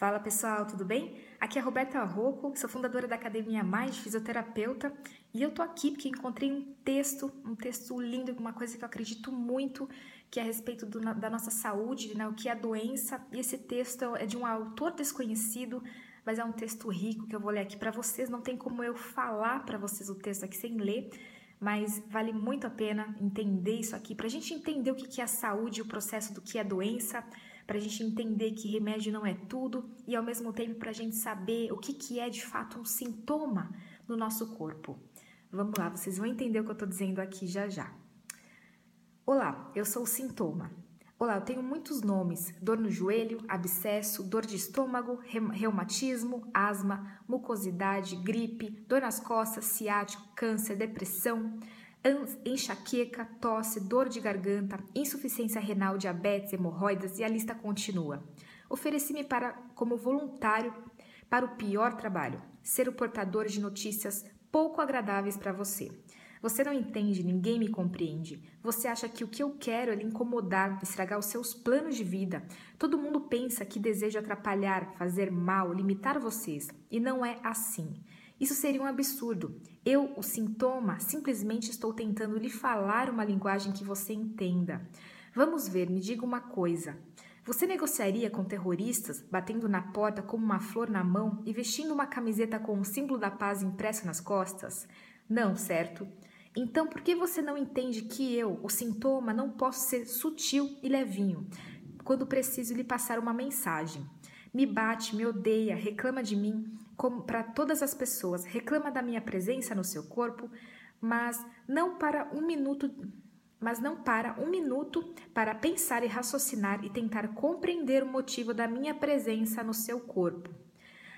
Fala pessoal, tudo bem? Aqui é a Roberta Rocco, sou fundadora da Academia Mais Fisioterapeuta e eu tô aqui porque encontrei um texto, um texto lindo, uma coisa que eu acredito muito, que é a respeito do, da nossa saúde, né, o que é a doença. E esse texto é de um autor desconhecido, mas é um texto rico que eu vou ler aqui para vocês. Não tem como eu falar para vocês o texto aqui sem ler, mas vale muito a pena entender isso aqui para a gente entender o que é a saúde, o processo do que é a doença para a gente entender que remédio não é tudo e ao mesmo tempo para a gente saber o que, que é de fato um sintoma no nosso corpo. Vamos lá, vocês vão entender o que eu estou dizendo aqui já já. Olá, eu sou o sintoma. Olá, eu tenho muitos nomes: dor no joelho, abscesso, dor de estômago, reumatismo, asma, mucosidade, gripe, dor nas costas, ciático, câncer, depressão enxaqueca, tosse, dor de garganta, insuficiência renal, diabetes, hemorroidas e a lista continua. Ofereci-me para como voluntário para o pior trabalho, ser o portador de notícias pouco agradáveis para você. Você não entende, ninguém me compreende. Você acha que o que eu quero é lhe incomodar, estragar os seus planos de vida. Todo mundo pensa que desejo atrapalhar, fazer mal, limitar vocês. E não é assim. Isso seria um absurdo. Eu, o sintoma, simplesmente estou tentando lhe falar uma linguagem que você entenda. Vamos ver, me diga uma coisa. Você negociaria com terroristas, batendo na porta como uma flor na mão e vestindo uma camiseta com o símbolo da paz impresso nas costas? Não, certo? Então, por que você não entende que eu, o sintoma, não posso ser sutil e levinho quando preciso lhe passar uma mensagem? Me bate, me odeia, reclama de mim, como para todas as pessoas, reclama da minha presença no seu corpo, mas não para um minuto, mas não para um minuto para pensar e raciocinar e tentar compreender o motivo da minha presença no seu corpo.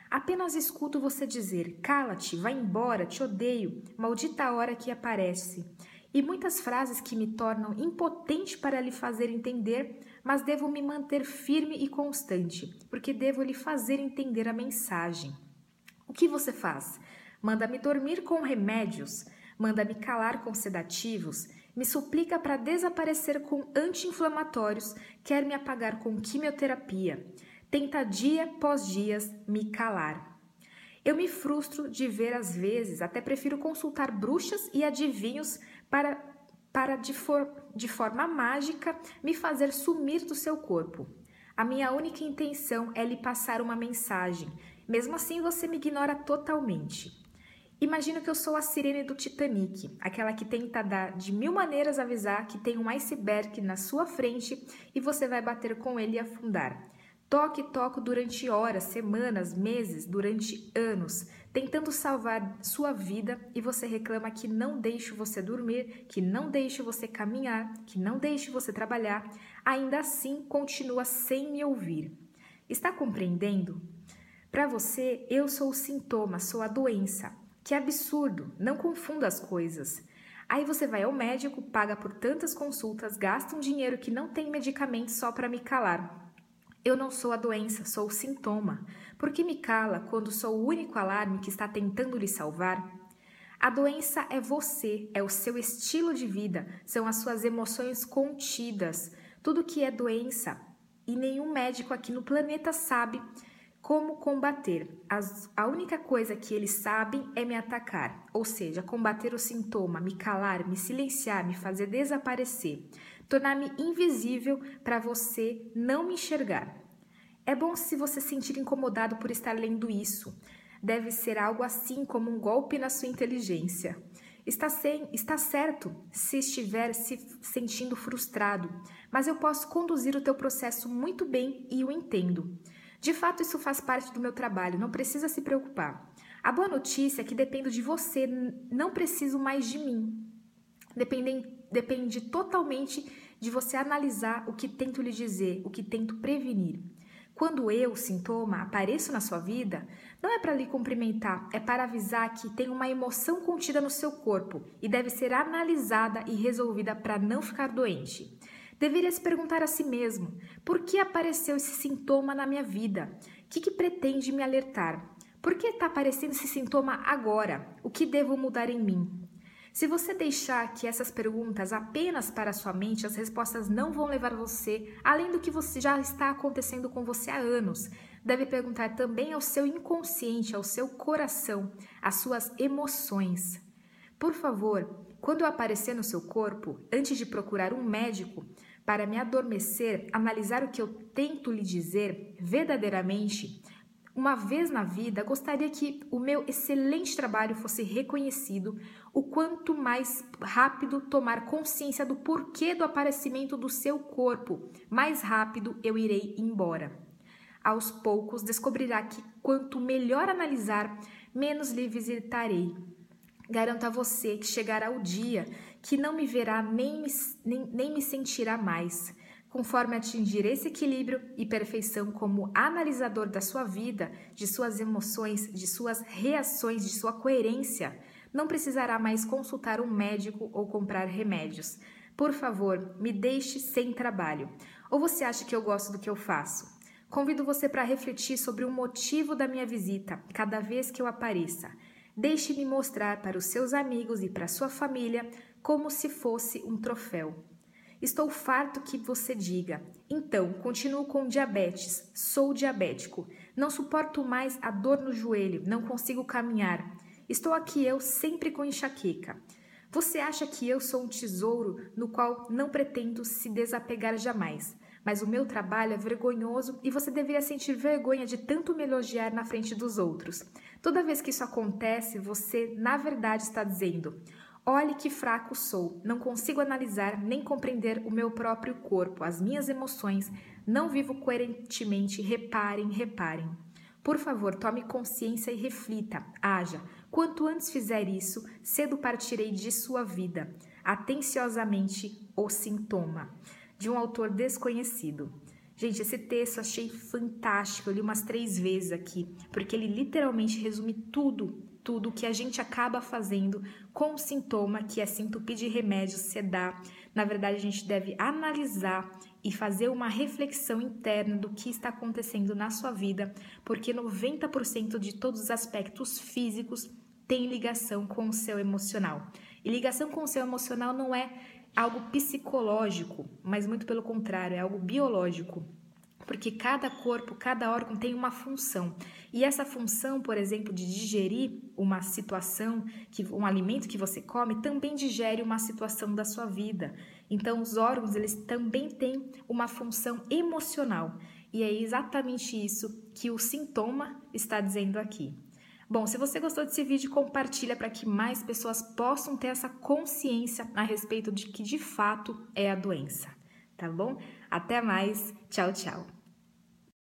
Apenas escuto você dizer: "Cala-te, vai embora, te odeio, maldita hora que aparece". E muitas frases que me tornam impotente para lhe fazer entender, mas devo me manter firme e constante, porque devo lhe fazer entender a mensagem. O que você faz? Manda-me dormir com remédios, manda-me calar com sedativos, me suplica para desaparecer com anti-inflamatórios, quer me apagar com quimioterapia. Tenta dia após dias me calar. Eu me frustro de ver às vezes, até prefiro consultar bruxas e adivinhos para, para de, for, de forma mágica me fazer sumir do seu corpo. A minha única intenção é lhe passar uma mensagem, mesmo assim, você me ignora totalmente. Imagino que eu sou a sirene do Titanic, aquela que tenta dar de mil maneiras avisar que tem um iceberg na sua frente e você vai bater com ele e afundar. Toque e toco durante horas, semanas, meses, durante anos, tentando salvar sua vida e você reclama que não deixo você dormir, que não deixo você caminhar, que não deixo você trabalhar, ainda assim continua sem me ouvir. Está compreendendo? Para você, eu sou o sintoma, sou a doença. Que absurdo, não confunda as coisas. Aí você vai ao médico, paga por tantas consultas, gasta um dinheiro que não tem medicamento só para me calar. Eu não sou a doença, sou o sintoma. Por que me cala quando sou o único alarme que está tentando lhe salvar? A doença é você, é o seu estilo de vida, são as suas emoções contidas. Tudo que é doença. E nenhum médico aqui no planeta sabe como combater? As, a única coisa que eles sabem é me atacar, ou seja, combater o sintoma, me calar, me silenciar, me fazer desaparecer, tornar-me invisível para você não me enxergar. É bom se você sentir incomodado por estar lendo isso. Deve ser algo assim como um golpe na sua inteligência. Está, sem, está certo se estiver se sentindo frustrado, mas eu posso conduzir o teu processo muito bem e o entendo. De fato, isso faz parte do meu trabalho, não precisa se preocupar. A boa notícia é que dependo de você, não preciso mais de mim. Depende, depende totalmente de você analisar o que tento lhe dizer, o que tento prevenir. Quando eu, sintoma, apareço na sua vida, não é para lhe cumprimentar, é para avisar que tem uma emoção contida no seu corpo e deve ser analisada e resolvida para não ficar doente. Deveria se perguntar a si mesmo: por que apareceu esse sintoma na minha vida? O que, que pretende me alertar? Por que está aparecendo esse sintoma agora? O que devo mudar em mim? Se você deixar que essas perguntas apenas para sua mente, as respostas não vão levar você além do que você já está acontecendo com você há anos. deve perguntar também ao seu inconsciente, ao seu coração, às suas emoções. Por favor, quando aparecer no seu corpo, antes de procurar um médico para me adormecer, analisar o que eu tento lhe dizer verdadeiramente, uma vez na vida, gostaria que o meu excelente trabalho fosse reconhecido, o quanto mais rápido tomar consciência do porquê do aparecimento do seu corpo, mais rápido eu irei embora. Aos poucos descobrirá que quanto melhor analisar, menos lhe visitarei. Garanto a você que chegará o dia que não me verá nem me, nem, nem me sentirá mais conforme atingir esse equilíbrio e perfeição como analisador da sua vida, de suas emoções, de suas reações, de sua coerência, não precisará mais consultar um médico ou comprar remédios. Por favor, me deixe sem trabalho. Ou você acha que eu gosto do que eu faço? Convido você para refletir sobre o motivo da minha visita cada vez que eu apareça. Deixe-me mostrar para os seus amigos e para sua família como se fosse um troféu. Estou farto que você diga. Então, continuo com diabetes. Sou diabético. Não suporto mais a dor no joelho. Não consigo caminhar. Estou aqui eu sempre com enxaqueca. Você acha que eu sou um tesouro no qual não pretendo se desapegar jamais. Mas o meu trabalho é vergonhoso e você deveria sentir vergonha de tanto me elogiar na frente dos outros. Toda vez que isso acontece, você, na verdade, está dizendo: Olhe que fraco sou, não consigo analisar nem compreender o meu próprio corpo, as minhas emoções, não vivo coerentemente. Reparem, reparem. Por favor, tome consciência e reflita, haja. Quanto antes fizer isso, cedo partirei de sua vida. Atenciosamente, o sintoma. De um autor desconhecido. Gente, esse texto achei fantástico. Eu li umas três vezes aqui, porque ele literalmente resume tudo tudo que a gente acaba fazendo com o sintoma que é se entupir de remédios, sedar. Na verdade, a gente deve analisar e fazer uma reflexão interna do que está acontecendo na sua vida, porque 90% de todos os aspectos físicos tem ligação com o seu emocional. E ligação com o seu emocional não é algo psicológico, mas muito pelo contrário, é algo biológico porque cada corpo, cada órgão tem uma função. E essa função, por exemplo, de digerir uma situação, que um alimento que você come, também digere uma situação da sua vida. Então, os órgãos, eles também têm uma função emocional. E é exatamente isso que o sintoma está dizendo aqui. Bom, se você gostou desse vídeo, compartilha para que mais pessoas possam ter essa consciência a respeito de que de fato é a doença, tá bom? Até mais, tchau, tchau.